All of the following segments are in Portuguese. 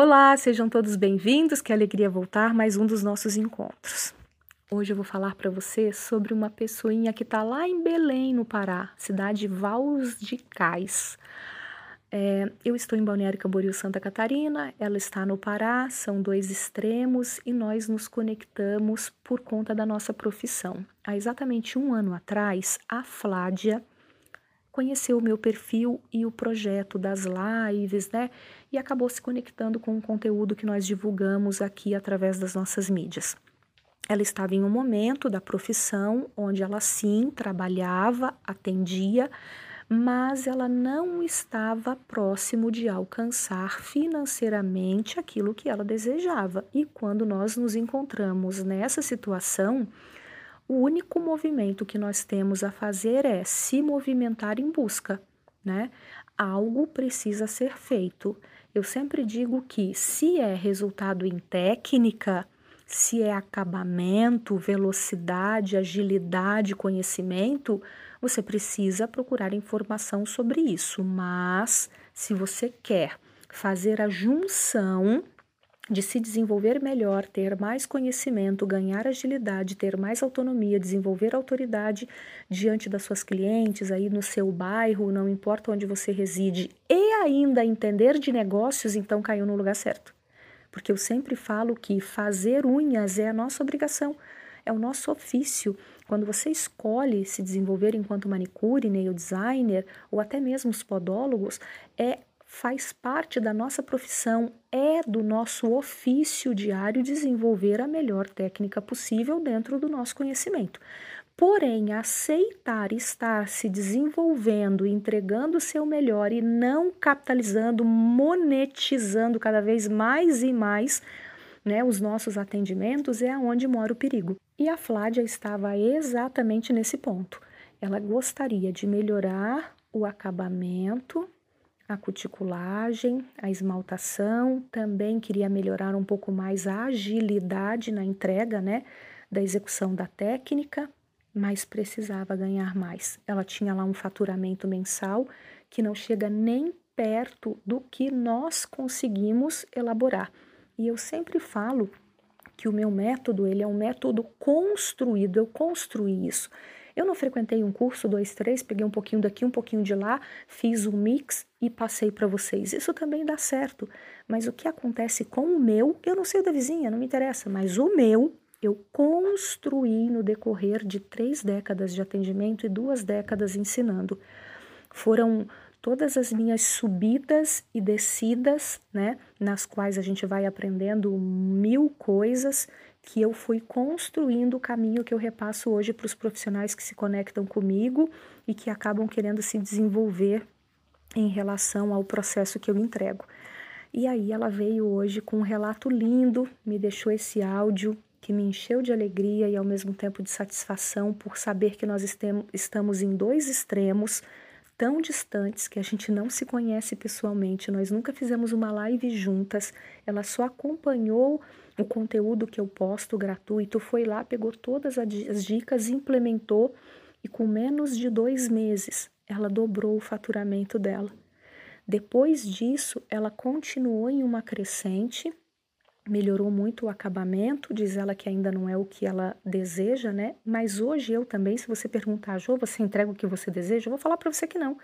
Olá, sejam todos bem-vindos. Que alegria voltar mais um dos nossos encontros. Hoje eu vou falar para você sobre uma pessoinha que está lá em Belém, no Pará, cidade Vaus de Cais. É, eu estou em Balneário Camboriú, Santa Catarina, ela está no Pará, são dois extremos e nós nos conectamos por conta da nossa profissão. Há exatamente um ano atrás, a Flávia conheceu o meu perfil e o projeto das lives, né? E acabou se conectando com o conteúdo que nós divulgamos aqui através das nossas mídias. Ela estava em um momento da profissão onde ela sim trabalhava, atendia, mas ela não estava próximo de alcançar financeiramente aquilo que ela desejava. E quando nós nos encontramos nessa situação, o único movimento que nós temos a fazer é se movimentar em busca, né? Algo precisa ser feito. Eu sempre digo que se é resultado em técnica, se é acabamento, velocidade, agilidade, conhecimento, você precisa procurar informação sobre isso. Mas se você quer fazer a junção de se desenvolver melhor, ter mais conhecimento, ganhar agilidade, ter mais autonomia, desenvolver autoridade diante das suas clientes, aí no seu bairro, não importa onde você reside, e ainda entender de negócios, então caiu no lugar certo. Porque eu sempre falo que fazer unhas é a nossa obrigação, é o nosso ofício. Quando você escolhe se desenvolver enquanto manicure, nail designer ou até mesmo os podólogos, é faz parte da nossa profissão, é do nosso ofício diário desenvolver a melhor técnica possível dentro do nosso conhecimento. Porém, aceitar estar se desenvolvendo, entregando o seu melhor e não capitalizando, monetizando cada vez mais e mais né, os nossos atendimentos é aonde mora o perigo. E a Flávia estava exatamente nesse ponto. Ela gostaria de melhorar o acabamento a cuticulagem, a esmaltação, também queria melhorar um pouco mais a agilidade na entrega, né, da execução da técnica, mas precisava ganhar mais. Ela tinha lá um faturamento mensal que não chega nem perto do que nós conseguimos elaborar. E eu sempre falo que o meu método, ele é um método construído, eu construí isso. Eu não frequentei um curso, dois, três, peguei um pouquinho daqui, um pouquinho de lá, fiz um mix e passei para vocês. Isso também dá certo. Mas o que acontece com o meu, eu não sei da vizinha, não me interessa, mas o meu eu construí no decorrer de três décadas de atendimento e duas décadas ensinando. Foram todas as minhas subidas e descidas, né, nas quais a gente vai aprendendo mil coisas que eu fui construindo o caminho que eu repasso hoje para os profissionais que se conectam comigo e que acabam querendo se desenvolver em relação ao processo que eu entrego. E aí ela veio hoje com um relato lindo, me deixou esse áudio que me encheu de alegria e ao mesmo tempo de satisfação por saber que nós estamos em dois extremos tão distantes que a gente não se conhece pessoalmente, nós nunca fizemos uma live juntas, ela só acompanhou o conteúdo que eu posto gratuito, foi lá, pegou todas as dicas, implementou e com menos de dois meses ela dobrou o faturamento dela. Depois disso, ela continuou em uma crescente melhorou muito o acabamento, diz ela que ainda não é o que ela deseja, né? Mas hoje eu também, se você perguntar, Jô, você entrega o que você deseja? Eu vou falar para você que não.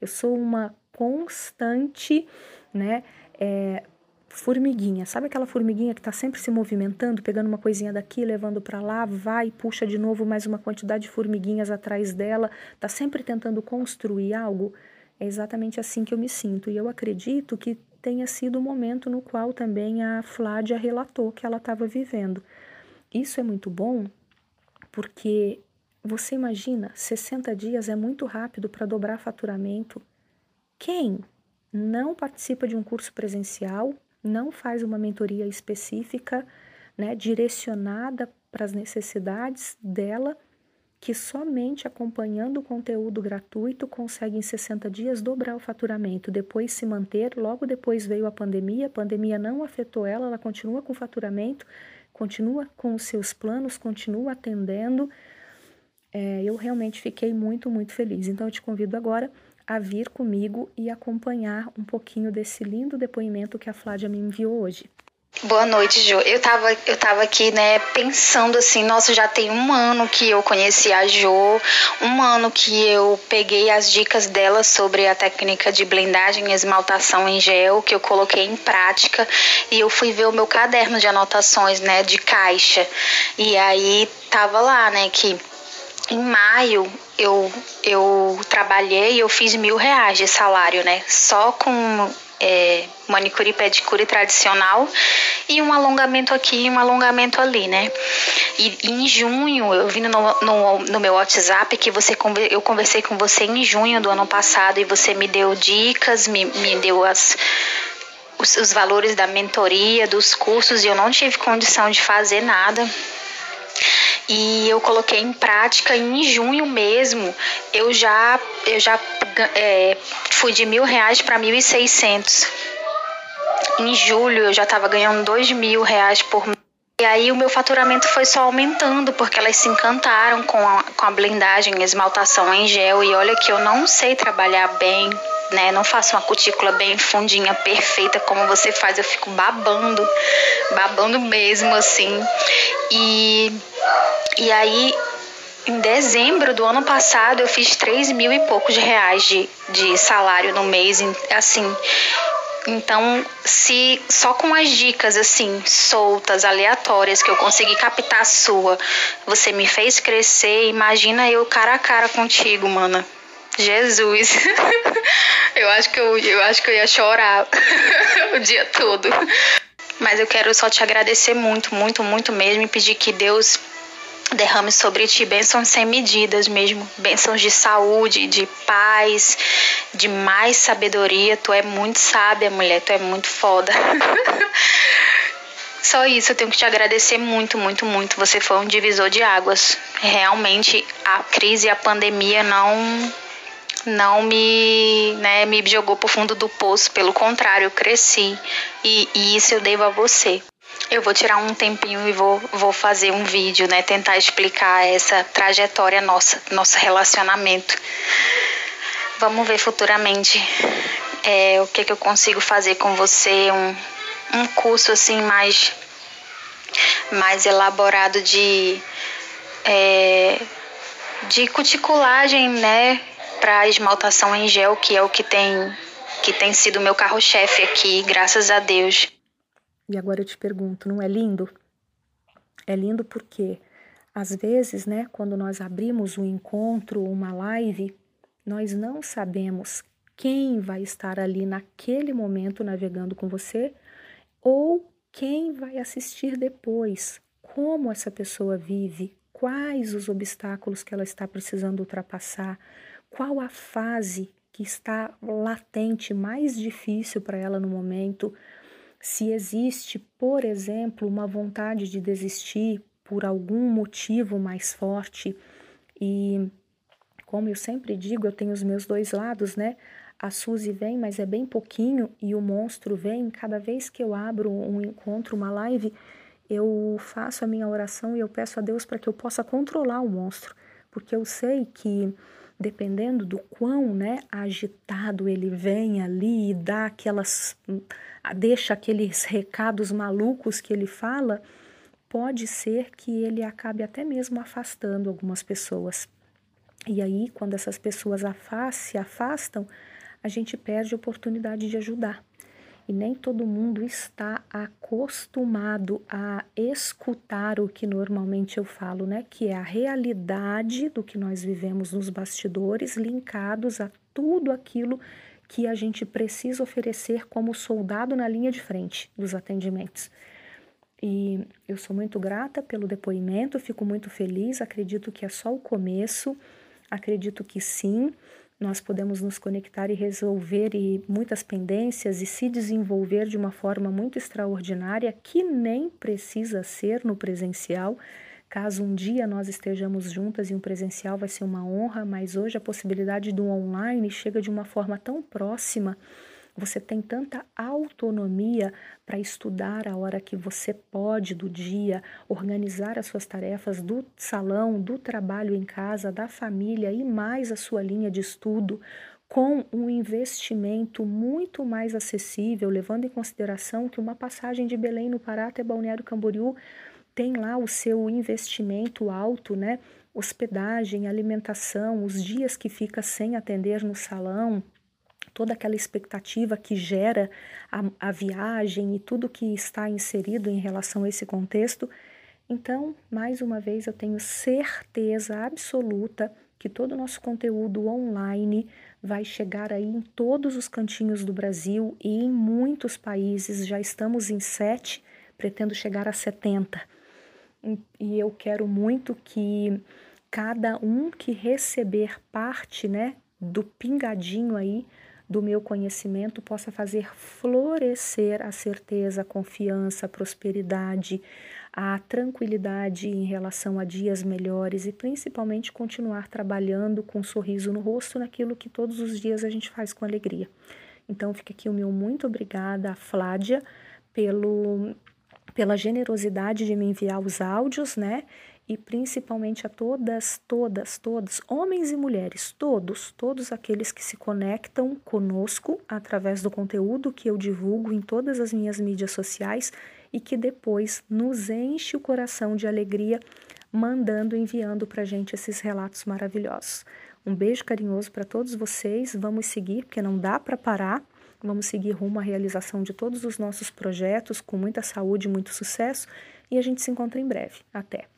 Eu sou uma constante, né? É, formiguinha, sabe aquela formiguinha que está sempre se movimentando, pegando uma coisinha daqui, levando para lá, vai, puxa de novo mais uma quantidade de formiguinhas atrás dela, está sempre tentando construir algo? É exatamente assim que eu me sinto. E eu acredito que tenha sido o momento no qual também a Flávia relatou que ela estava vivendo. Isso é muito bom porque você imagina, 60 dias é muito rápido para dobrar faturamento. Quem não participa de um curso presencial, não faz uma mentoria específica, né, direcionada para as necessidades dela, que somente acompanhando o conteúdo gratuito consegue em 60 dias dobrar o faturamento, depois se manter. Logo depois veio a pandemia, a pandemia não afetou ela, ela continua com faturamento, continua com os seus planos, continua atendendo. É, eu realmente fiquei muito, muito feliz. Então eu te convido agora a vir comigo e acompanhar um pouquinho desse lindo depoimento que a Flávia me enviou hoje. Boa noite, Jo. Eu tava, eu tava aqui, né, pensando assim, nossa, já tem um ano que eu conheci a Jo, um ano que eu peguei as dicas dela sobre a técnica de blendagem e esmaltação em gel, que eu coloquei em prática, e eu fui ver o meu caderno de anotações, né, de caixa. E aí tava lá, né, que em maio eu, eu trabalhei, eu fiz mil reais de salário, né? Só com é, manicure e pedicure tradicional e um alongamento aqui e um alongamento ali, né? E, e em junho, eu vim no, no, no, meu WhatsApp que você eu conversei com você em junho do ano passado e você me deu dicas, me, me deu as os, os valores da mentoria, dos cursos e eu não tive condição de fazer nada e eu coloquei em prática em junho mesmo eu já eu já é, fui de mil reais para mil e seiscentos em julho eu já estava ganhando dois mil reais por mês e aí o meu faturamento foi só aumentando, porque elas se encantaram com a, com a blendagem, esmaltação em gel. E olha que eu não sei trabalhar bem, né? Não faço uma cutícula bem fundinha, perfeita, como você faz. Eu fico babando, babando mesmo, assim. E e aí, em dezembro do ano passado, eu fiz 3 mil e poucos reais de, de salário no mês. Assim, então, se só com as dicas assim, soltas, aleatórias, que eu consegui captar a sua, você me fez crescer, imagina eu cara a cara contigo, mana. Jesus. eu acho que eu, eu acho que eu ia chorar o dia todo. Mas eu quero só te agradecer muito, muito, muito mesmo e pedir que Deus derrame sobre ti bênçãos sem medidas mesmo, bênçãos de saúde, de paz, de mais sabedoria. Tu é muito sábia, mulher, tu é muito foda. Só isso, eu tenho que te agradecer muito, muito, muito. Você foi um divisor de águas. Realmente a crise a pandemia não não me, né, me jogou pro fundo do poço, pelo contrário, eu cresci. E, e isso eu devo a você. Eu vou tirar um tempinho e vou, vou fazer um vídeo, né? Tentar explicar essa trajetória nossa, nosso relacionamento. Vamos ver futuramente é, o que, que eu consigo fazer com você, um, um curso assim mais, mais elaborado de, é, de cuticulagem, né? Para esmaltação em gel, que é o que tem, que tem sido meu carro-chefe aqui, graças a Deus. E agora eu te pergunto, não é lindo? É lindo porque às vezes, né, quando nós abrimos um encontro, uma live, nós não sabemos quem vai estar ali naquele momento navegando com você ou quem vai assistir depois, como essa pessoa vive, quais os obstáculos que ela está precisando ultrapassar, qual a fase que está latente mais difícil para ela no momento, se existe, por exemplo, uma vontade de desistir por algum motivo mais forte e como eu sempre digo, eu tenho os meus dois lados, né? A Suzy vem, mas é bem pouquinho, e o monstro vem. Cada vez que eu abro um encontro, uma live, eu faço a minha oração e eu peço a Deus para que eu possa controlar o monstro, porque eu sei que dependendo do quão né, agitado ele vem ali e dá aquelas. deixa aqueles recados malucos que ele fala, pode ser que ele acabe até mesmo afastando algumas pessoas. E aí, quando essas pessoas se afastam, a gente perde a oportunidade de ajudar e nem todo mundo está acostumado a escutar o que normalmente eu falo, né? Que é a realidade do que nós vivemos nos bastidores, linkados a tudo aquilo que a gente precisa oferecer como soldado na linha de frente dos atendimentos. E eu sou muito grata pelo depoimento, fico muito feliz, acredito que é só o começo, acredito que sim, nós podemos nos conectar e resolver e muitas pendências e se desenvolver de uma forma muito extraordinária que nem precisa ser no presencial. Caso um dia nós estejamos juntas e um presencial vai ser uma honra, mas hoje a possibilidade do online chega de uma forma tão próxima você tem tanta autonomia para estudar a hora que você pode do dia, organizar as suas tarefas do salão, do trabalho em casa, da família e mais a sua linha de estudo com um investimento muito mais acessível, levando em consideração que uma passagem de Belém no Pará até Balneário Camboriú tem lá o seu investimento alto, né? Hospedagem, alimentação, os dias que fica sem atender no salão, toda aquela expectativa que gera a, a viagem e tudo que está inserido em relação a esse contexto. Então, mais uma vez, eu tenho certeza absoluta que todo o nosso conteúdo online vai chegar aí em todos os cantinhos do Brasil e em muitos países. Já estamos em sete, pretendo chegar a 70. E eu quero muito que cada um que receber parte, né, do pingadinho aí do meu conhecimento possa fazer florescer a certeza, a confiança, a prosperidade, a tranquilidade em relação a dias melhores e principalmente continuar trabalhando com um sorriso no rosto naquilo que todos os dias a gente faz com alegria. Então fica aqui o meu muito obrigada a Flávia pelo pela generosidade de me enviar os áudios, né? E principalmente a todas, todas, todos, homens e mulheres, todos, todos aqueles que se conectam conosco através do conteúdo que eu divulgo em todas as minhas mídias sociais e que depois nos enche o coração de alegria, mandando, enviando para a gente esses relatos maravilhosos. Um beijo carinhoso para todos vocês. Vamos seguir, porque não dá para parar. Vamos seguir rumo à realização de todos os nossos projetos com muita saúde, muito sucesso e a gente se encontra em breve. Até!